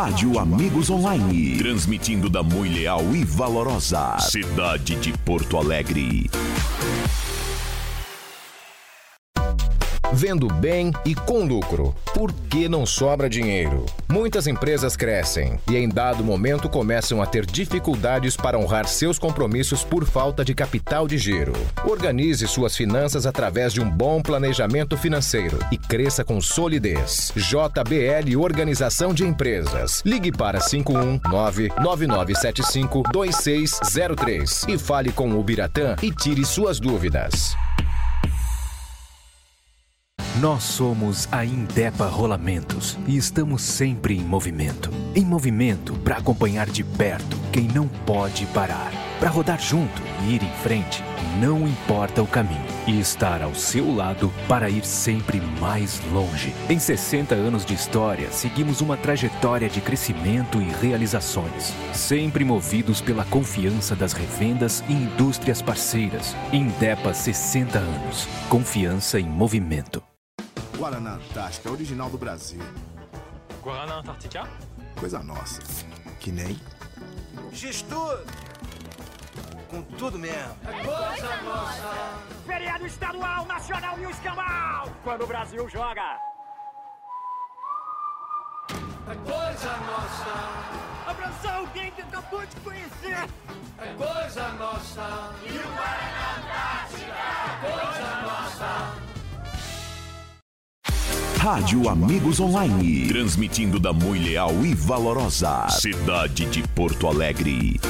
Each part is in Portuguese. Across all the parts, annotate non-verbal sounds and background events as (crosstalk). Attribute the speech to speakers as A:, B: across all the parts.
A: Rádio Amigos Online. Transmitindo da muito leal e valorosa cidade de Porto Alegre.
B: Vendo bem e com lucro. Por que não sobra dinheiro? Muitas empresas crescem e, em dado momento, começam a ter dificuldades para honrar seus compromissos por falta de capital de giro. Organize suas finanças através de um bom planejamento financeiro e cresça com solidez. JBL Organização de Empresas. Ligue para 519-9975-2603 e fale com o Biratã e tire suas dúvidas.
C: Nós somos a Indepa Rolamentos e estamos sempre em movimento. Em movimento para acompanhar de perto quem não pode parar. Para rodar junto e ir em frente, não importa o caminho. E estar ao seu lado para ir sempre mais longe. Em 60 anos de história, seguimos uma trajetória de crescimento e realizações. Sempre movidos pela confiança das revendas e indústrias parceiras. Indepa 60 anos. Confiança em movimento.
D: Guaraná Antártica, original do Brasil.
E: Guaraná Antártica?
D: Coisa nossa. Que nem.
F: Gestor! Com tudo mesmo.
G: É coisa nossa!
H: Feriado estadual, nacional e o escambau! Quando o Brasil joga!
G: É coisa nossa!
H: Abraçar alguém que acabou de conhecer!
G: É coisa nossa! E o Guaraná Antártica! É coisa nossa!
A: Rádio Amigos Online. Transmitindo da muito leal e valorosa cidade de Porto Alegre.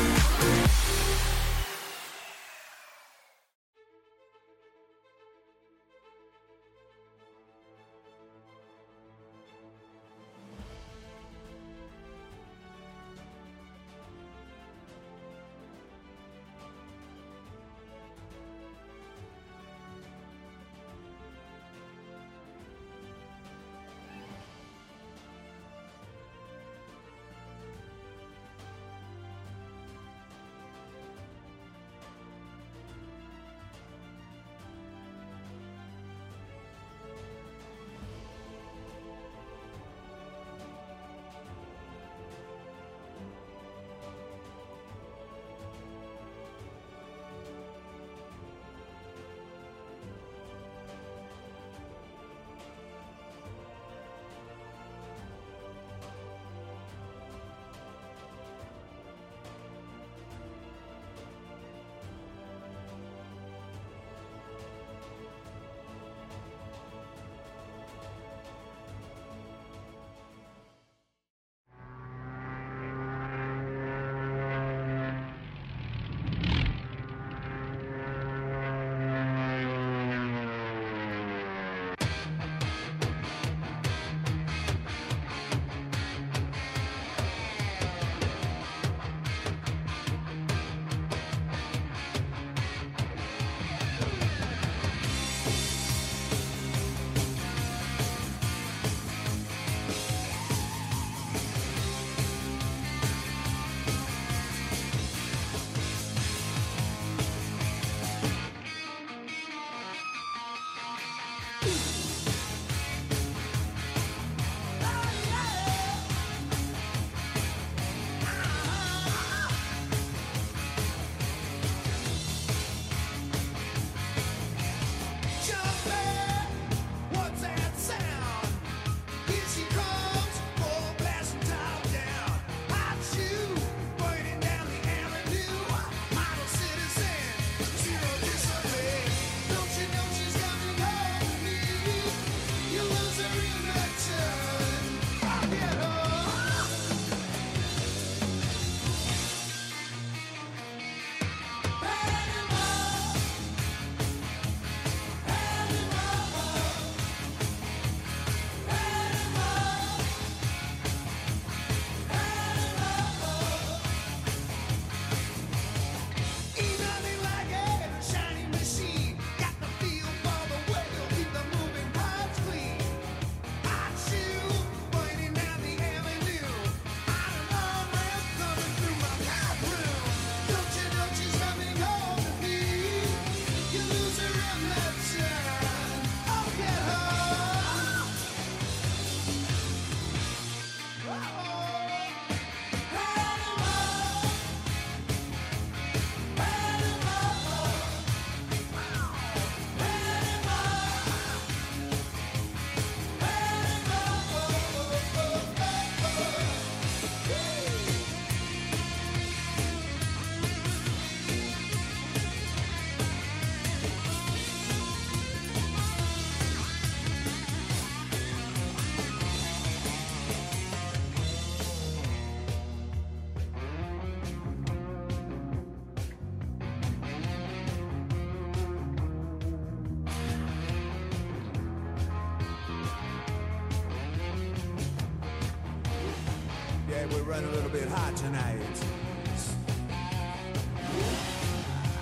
I: That a little bit hot tonight.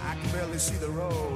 I: I can barely see the road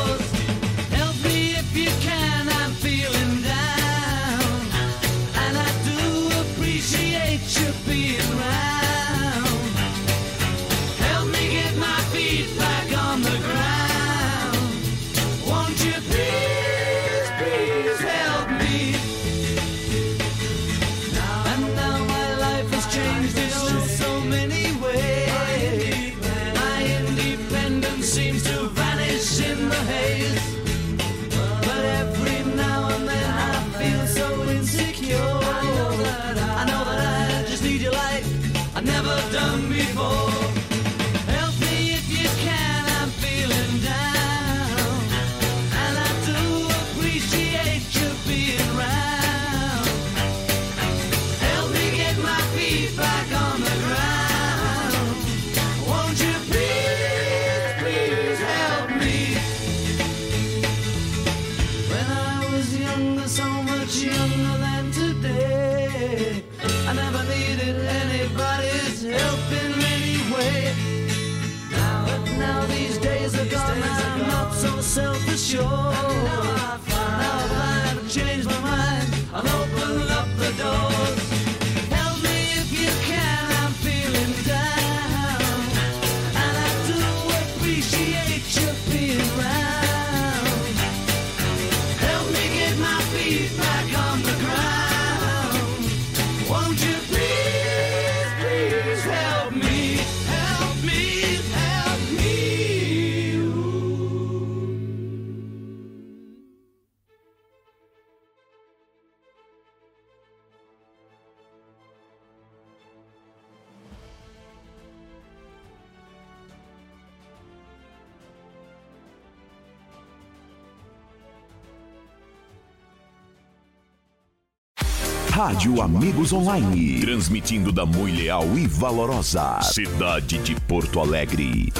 A: Online. Transmitindo da Mui Leal e Valorosa. Cidade de Porto Alegre.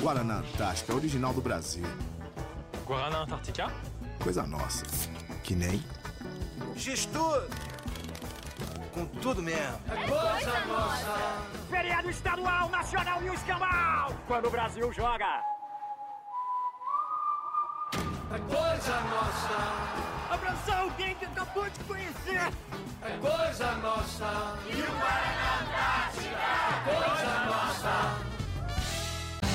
D: Guaraná Antártica, original do Brasil.
E: Guaraná Antártica
D: Coisa nossa. Que nem.
F: Gestor! Com tudo mesmo.
H: Coisa nossa. Feriado estadual, nacional e o escambau. Quando o Brasil joga.
G: É coisa nossa,
H: Abraçar alguém que acabou de conhecer.
G: é coisa nossa.
H: E o Guaraná Antártica.
G: Coisa nossa.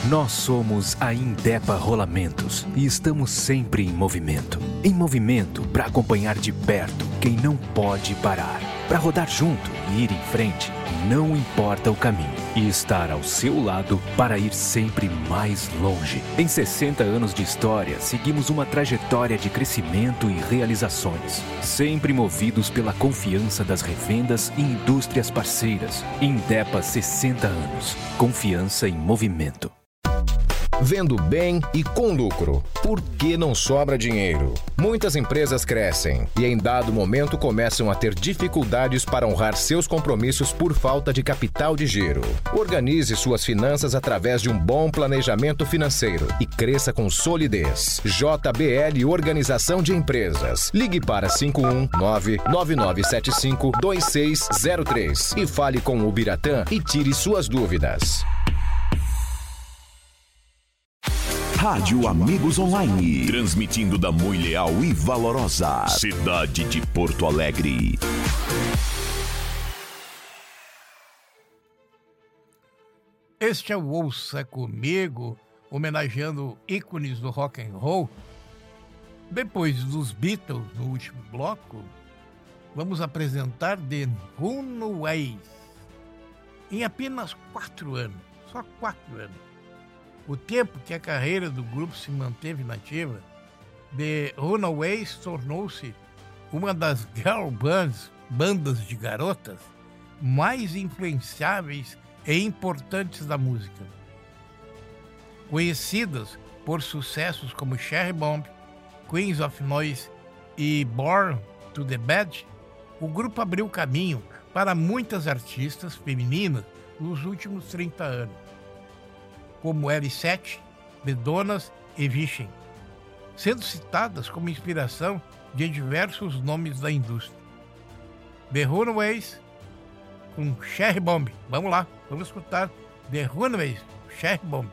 C: Nós somos a Indepa Rolamentos e estamos sempre em movimento. Em movimento para acompanhar de perto quem não pode parar. Para rodar junto e ir em frente, não importa o caminho. E estar ao seu lado para ir sempre mais longe. Em 60 anos de história, seguimos uma trajetória de crescimento e realizações. Sempre movidos pela confiança das revendas e indústrias parceiras. Indepa 60 anos. Confiança em movimento.
B: Vendo bem e com lucro. Por que não sobra dinheiro? Muitas empresas crescem e, em dado momento, começam a ter dificuldades para honrar seus compromissos por falta de capital de giro. Organize suas finanças através de um bom planejamento financeiro e cresça com solidez. JBL Organização de Empresas. Ligue para 519-9975-2603 e fale com o Biratã e tire suas dúvidas.
A: Rádio Amigos Online. Transmitindo da Mui Leal e Valorosa. Cidade de Porto Alegre.
J: Este é o Ouça Comigo, homenageando ícones do rock and roll. Depois dos Beatles, no último bloco, vamos apresentar The Runaways. Em apenas quatro anos, só quatro anos, o tempo que a carreira do grupo se manteve nativa, The Runaways tornou-se uma das (laughs) girl bands, bandas de garotas, mais influenciáveis e importantes da música. Conhecidas por sucessos como Cherry Bomb, Queens of Noise e Born to the Bad, o grupo abriu caminho para muitas artistas femininas nos últimos 30 anos, como Elisette, Bedonas e Vichen, sendo citadas como inspiração de diversos nomes da indústria. The Runaways
K: com Cherry Bomb. Vamos lá, vamos escutar The Runaways, Cherry Bomb.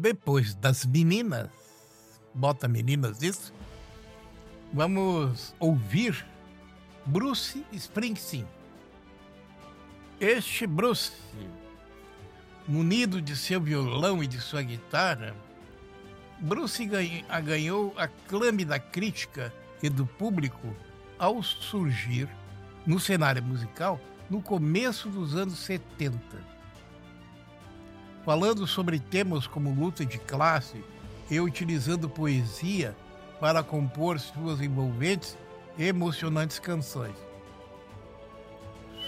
K: Depois das meninas, bota meninas isso, vamos ouvir Bruce Springsteen. Este Bruce, munido de seu violão e de sua guitarra, Bruce ganhou aclame da crítica e do público ao surgir no cenário musical no começo dos anos 70 falando sobre temas como luta de classe e utilizando poesia para compor suas envolventes e emocionantes canções.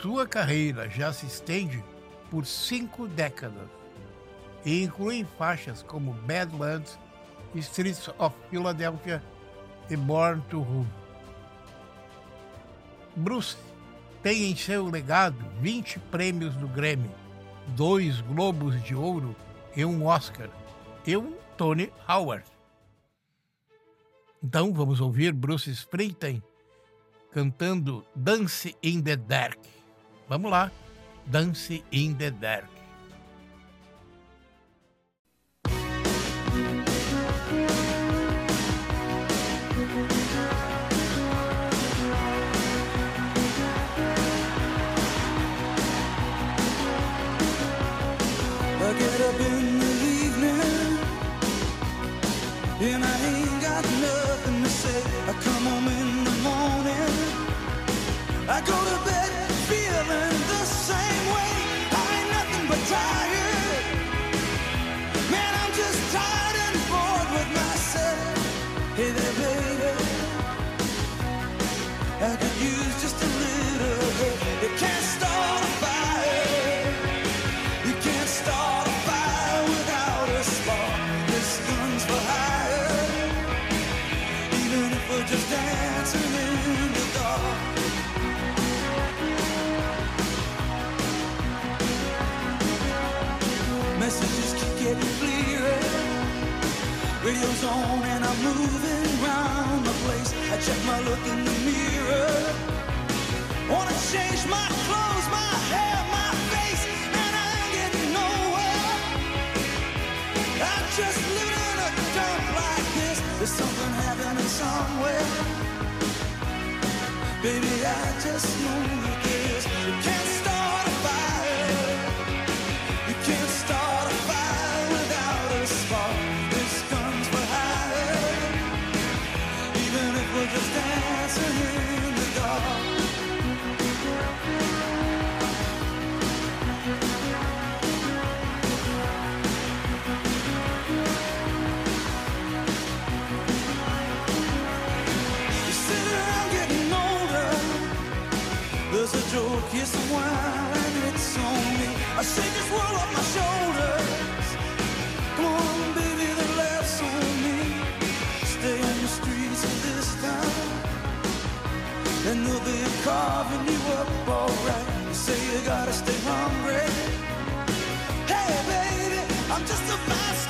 K: Sua carreira já se estende por cinco décadas e inclui faixas como Badlands, Streets of Philadelphia e Born to Rule. Bruce tem em seu legado 20 prêmios do Grammy, dois Globos de Ouro e um Oscar, e um Tony Howard. Então vamos ouvir Bruce Springsteen cantando Dance in the Dark. Vamos lá, Dance in the Dark.
G: Radio's on and I'm moving around the place. I check my look in the mirror. Wanna change my clothes, my hair, my face, and I ain't getting nowhere. I just in a dump like this. There's something happening somewhere. Baby, I just know joke, here's some wine, it's on me. I shake this world off my shoulders. Come on, baby, the laughs on me. Stay on the streets of this town, and they'll be carving you up alright. You say you gotta stay hungry. Hey, baby, I'm just a fast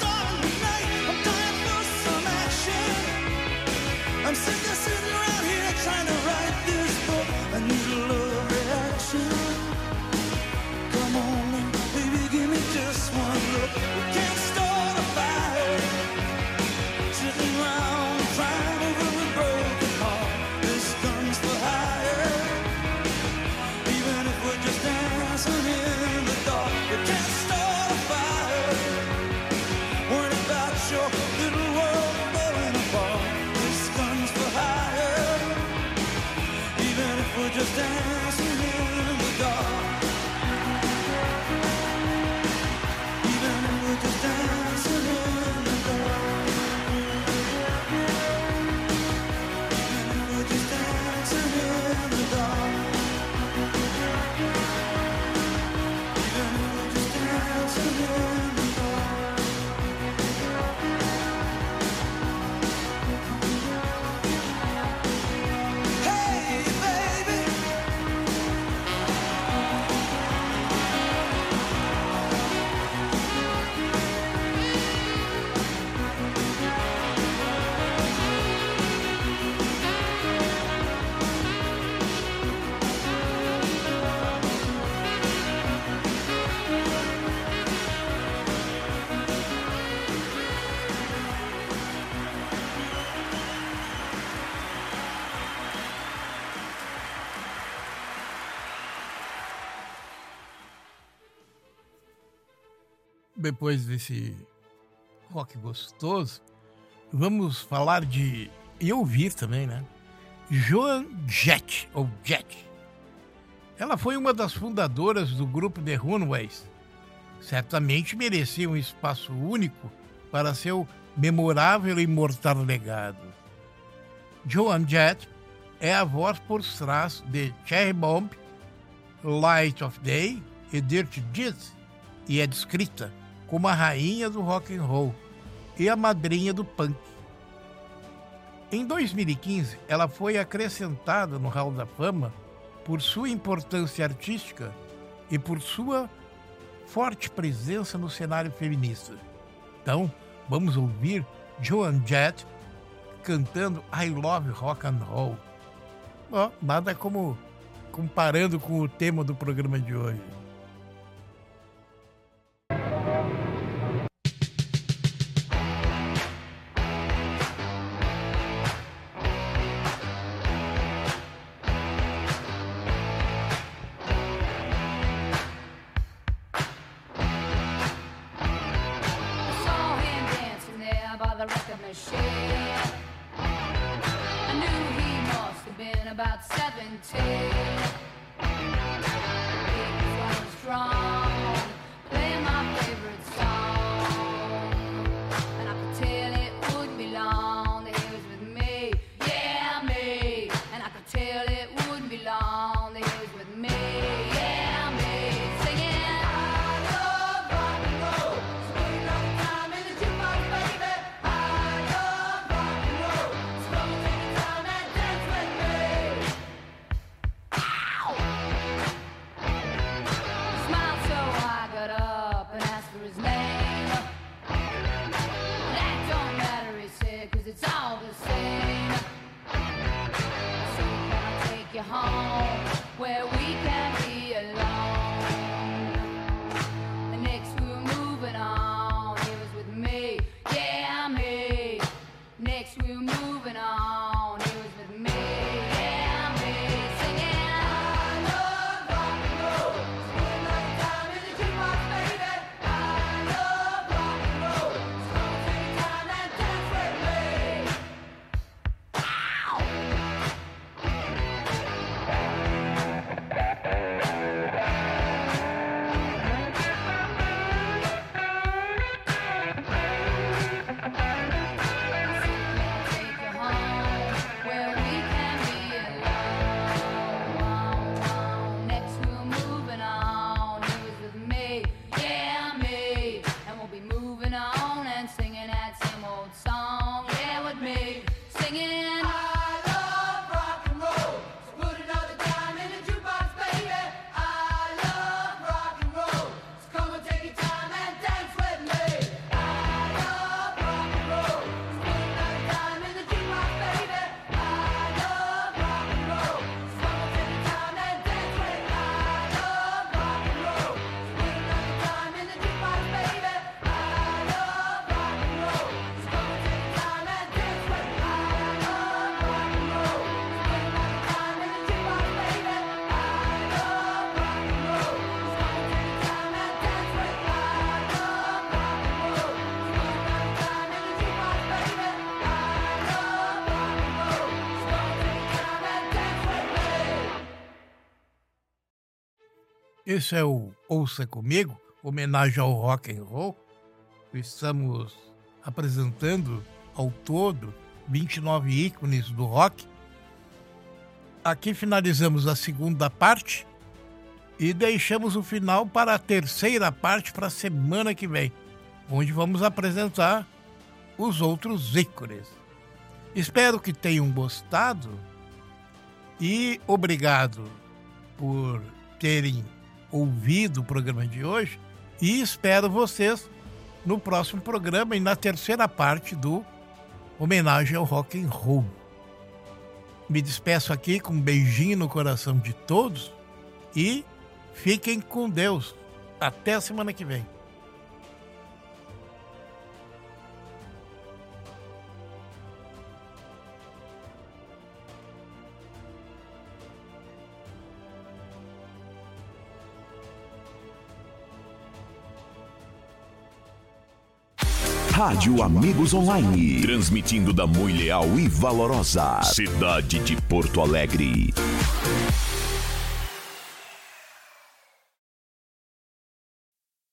J: Depois desse rock gostoso, vamos falar de. E ouvir também, né? Joan Jett, ou Jett. Ela foi uma das fundadoras do grupo The Runaways. Certamente merecia um espaço único para seu memorável e imortal legado. Joan Jett é a voz por trás de Cherry Bomb, Light of Day e Dirty Deeds e é descrita como a rainha do rock and roll e a madrinha do punk. Em 2015, ela foi acrescentada no Hall da Fama por sua importância artística e por sua forte presença no cenário feminista. Então, vamos ouvir Joan Jett cantando I Love Rock and Roll. Ó, nada como comparando com o tema do programa de hoje. Esse é o Ouça Comigo, homenagem ao rock and roll. Estamos apresentando ao todo 29 ícones do rock. Aqui finalizamos a segunda parte e deixamos o final para a terceira parte para a semana que vem, onde vamos apresentar os outros ícones. Espero que tenham gostado e obrigado por terem ouvido o programa de hoje e espero vocês no próximo programa e na terceira parte do homenagem ao rock and roll. Me despeço aqui com um beijinho no coração de todos e fiquem com Deus. Até a semana que vem.
A: Rádio Amigos Online. Transmitindo da Mui Leal e Valorosa. Cidade de Porto Alegre.